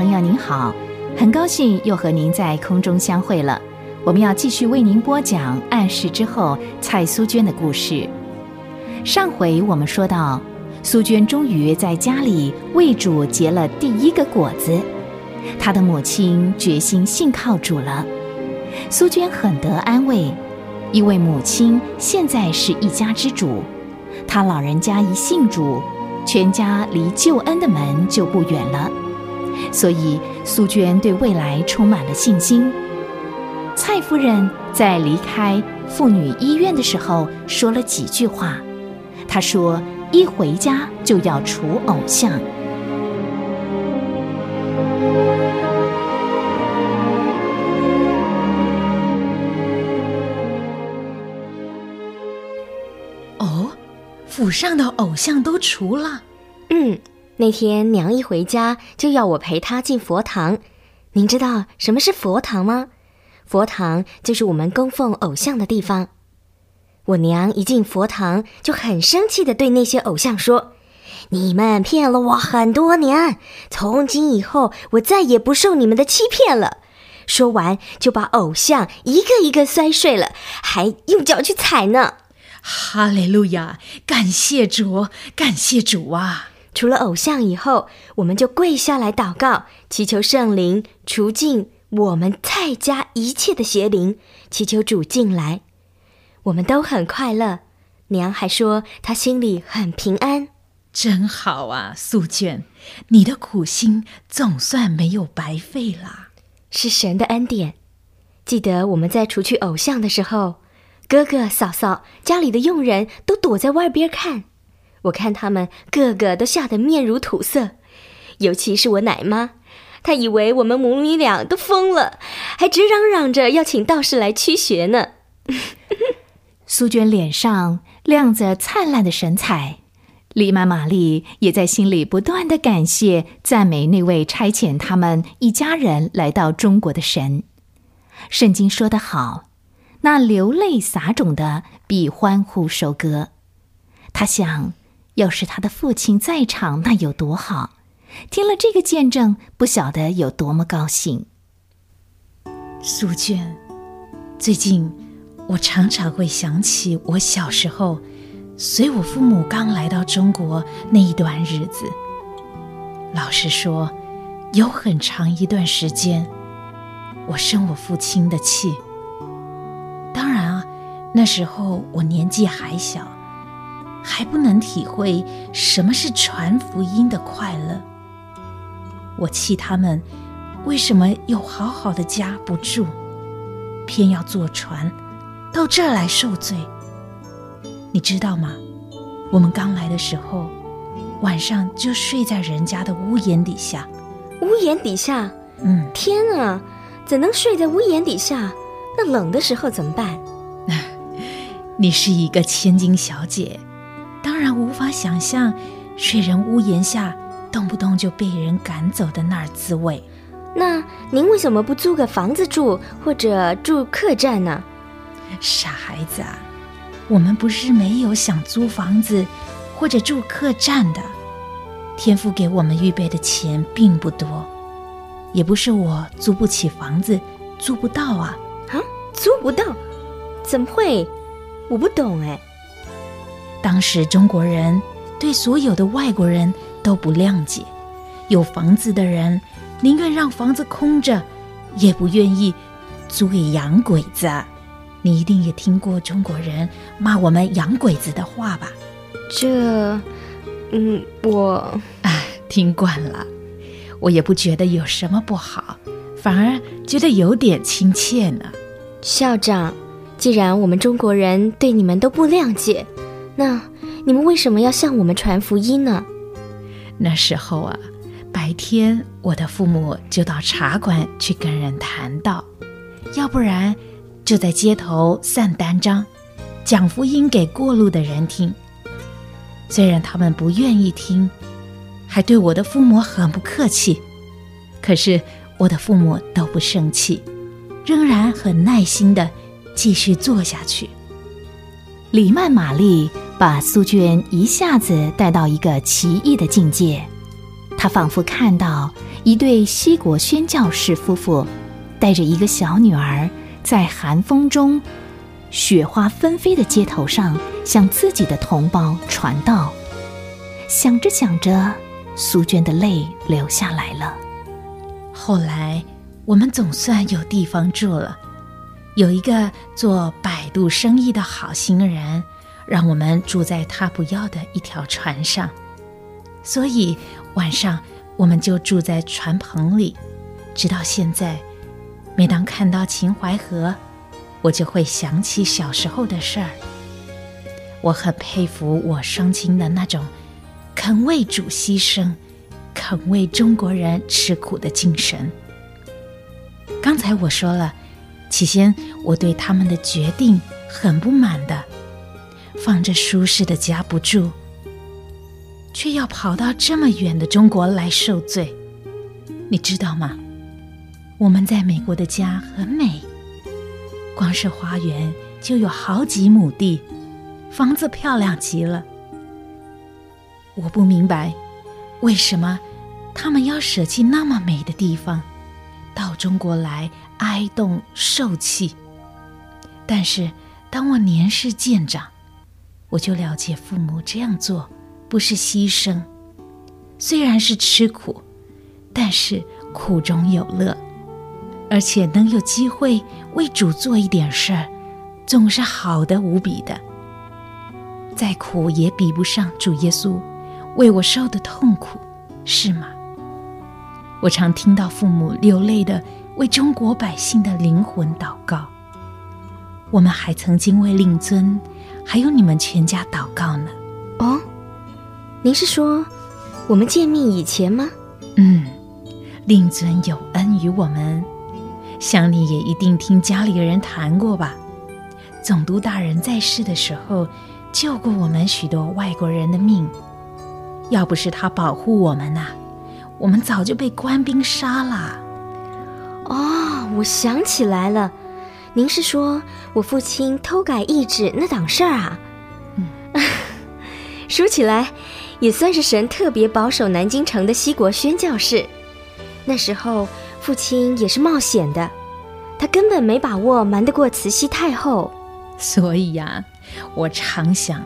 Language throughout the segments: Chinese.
朋友您好，很高兴又和您在空中相会了。我们要继续为您播讲《暗示之后》蔡苏娟的故事。上回我们说到，苏娟终于在家里为主结了第一个果子，她的母亲决心信靠主了。苏娟很得安慰，因为母亲现在是一家之主，她老人家一信主。全家离救恩的门就不远了，所以苏娟对未来充满了信心。蔡夫人在离开妇女医院的时候说了几句话，她说：“一回家就要除偶像。”哦府上的偶像都除了。嗯，那天娘一回家就要我陪她进佛堂。您知道什么是佛堂吗？佛堂就是我们供奉偶像的地方。我娘一进佛堂就很生气的对那些偶像说：“你们骗了我很多年，从今以后我再也不受你们的欺骗了。”说完就把偶像一个一个摔碎了，还用脚去踩呢。哈利路亚！感谢主，感谢主啊！除了偶像以后，我们就跪下来祷告，祈求圣灵除尽我们蔡家一切的邪灵，祈求主进来。我们都很快乐，娘还说她心里很平安，真好啊！素娟，你的苦心总算没有白费了，是神的恩典。记得我们在除去偶像的时候。哥哥、嫂嫂，家里的佣人都躲在外边看，我看他们个个都吓得面如土色，尤其是我奶妈，她以为我们母女俩都疯了，还直嚷嚷着要请道士来驱邪呢。苏娟脸上亮着灿烂的神采，丽曼玛丽也在心里不断的感谢、赞美那位差遣他们一家人来到中国的神。圣经说得好。那流泪撒种的比欢呼收割。他想，要是他的父亲在场，那有多好！听了这个见证，不晓得有多么高兴。苏娟，最近我常常会想起我小时候随我父母刚来到中国那一段日子。老实说，有很长一段时间，我生我父亲的气。当然啊，那时候我年纪还小，还不能体会什么是传福音的快乐。我气他们为什么有好好的家不住，偏要坐船到这儿来受罪。你知道吗？我们刚来的时候，晚上就睡在人家的屋檐底下。屋檐底下？嗯。天啊，怎能睡在屋檐底下？那冷的时候怎么办？你是一个千金小姐，当然无法想象睡人屋檐下，动不动就被人赶走的那儿滋味。那您为什么不租个房子住，或者住客栈呢？傻孩子啊，我们不是没有想租房子或者住客栈的。天父给我们预备的钱并不多，也不是我租不起房子，租不到啊。租不到，怎么会？我不懂哎。当时中国人对所有的外国人都不谅解，有房子的人宁愿让房子空着，也不愿意租给洋鬼子。你一定也听过中国人骂我们洋鬼子的话吧？这，嗯，我哎，听惯了，我也不觉得有什么不好，反而觉得有点亲切呢。校长，既然我们中国人对你们都不谅解，那你们为什么要向我们传福音呢？那时候啊，白天我的父母就到茶馆去跟人谈道，要不然就在街头散单张，讲福音给过路的人听。虽然他们不愿意听，还对我的父母很不客气，可是我的父母都不生气。仍然很耐心的继续做下去。李曼玛丽把苏娟一下子带到一个奇异的境界，她仿佛看到一对西国宣教士夫妇带着一个小女儿，在寒风中、雪花纷飞的街头上，向自己的同胞传道。想着想着，苏娟的泪流下来了。后来，我们总算有地方住了。有一个做摆渡生意的好心人，让我们住在他不要的一条船上，所以晚上我们就住在船棚里。直到现在，每当看到秦淮河，我就会想起小时候的事儿。我很佩服我双亲的那种肯为主牺牲、肯为中国人吃苦的精神。刚才我说了。起先，我对他们的决定很不满的，放着舒适的家不住，却要跑到这么远的中国来受罪，你知道吗？我们在美国的家很美，光是花园就有好几亩地，房子漂亮极了。我不明白，为什么他们要舍弃那么美的地方，到中国来？哀动受气，但是当我年事渐长，我就了解父母这样做不是牺牲，虽然是吃苦，但是苦中有乐，而且能有机会为主做一点事儿，总是好的无比的。再苦也比不上主耶稣为我受的痛苦，是吗？我常听到父母流泪的。为中国百姓的灵魂祷告。我们还曾经为令尊，还有你们全家祷告呢。哦，您是说我们见面以前吗？嗯，令尊有恩于我们，想你也一定听家里人谈过吧。总督大人在世的时候，救过我们许多外国人的命。要不是他保护我们呐，我们早就被官兵杀了。哦，我想起来了，您是说我父亲偷改懿旨那档事儿啊？嗯，说起来，也算是神特别保守南京城的西国宣教士。那时候父亲也是冒险的，他根本没把握瞒得过慈禧太后。所以呀，我常想，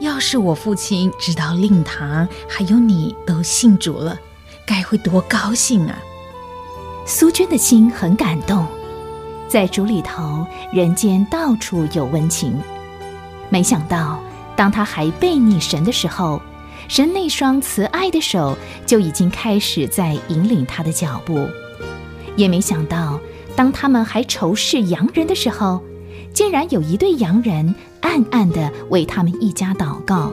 要是我父亲知道令堂还有你都信主了，该会多高兴啊！苏娟的心很感动，在主里头，人间到处有温情。没想到，当他还背逆神的时候，神那双慈爱的手就已经开始在引领他的脚步。也没想到，当他们还仇视洋人的时候，竟然有一对洋人暗暗的为他们一家祷告。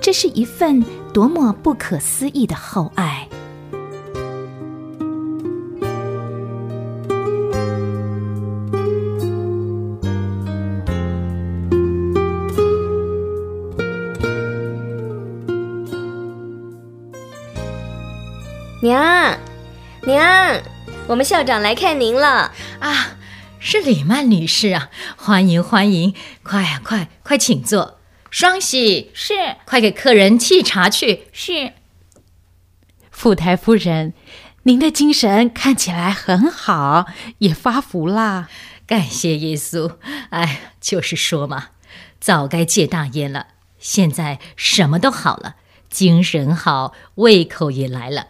这是一份多么不可思议的厚爱！娘，娘，我们校长来看您了啊！是李曼女士啊，欢迎欢迎，快呀快快请坐。双喜是，快给客人沏茶去。是，富台夫人，您的精神看起来很好，也发福啦。感谢耶稣。哎，就是说嘛，早该戒大烟了，现在什么都好了，精神好，胃口也来了。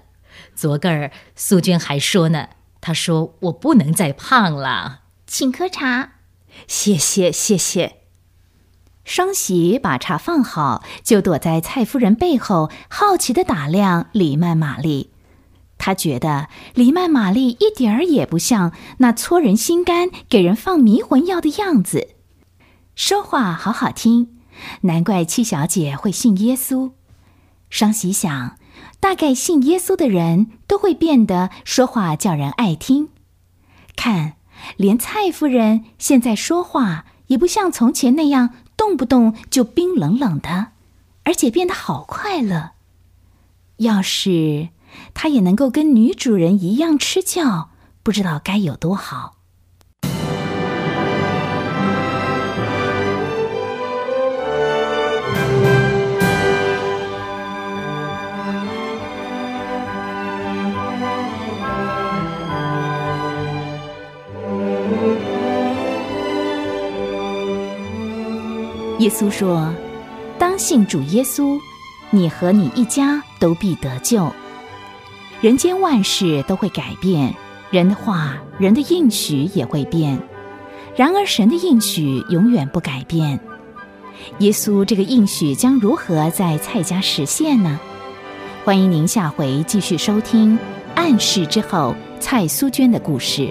昨个儿苏娟还说呢，她说我不能再胖了，请喝茶，谢谢谢谢。双喜把茶放好，就躲在蔡夫人背后，好奇的打量黎曼玛丽。他觉得黎曼玛丽一点儿也不像那搓人心肝、给人放迷魂药的样子，说话好好听，难怪七小姐会信耶稣。双喜想。大概信耶稣的人都会变得说话叫人爱听。看，连蔡夫人现在说话也不像从前那样动不动就冰冷冷的，而且变得好快乐。要是她也能够跟女主人一样吃觉，不知道该有多好。耶稣说：“当信主耶稣，你和你一家都必得救。”人间万事都会改变，人的话、人的应许也会变，然而神的应许永远不改变。耶稣这个应许将如何在蔡家实现呢？欢迎您下回继续收听《暗示之后》蔡苏娟的故事。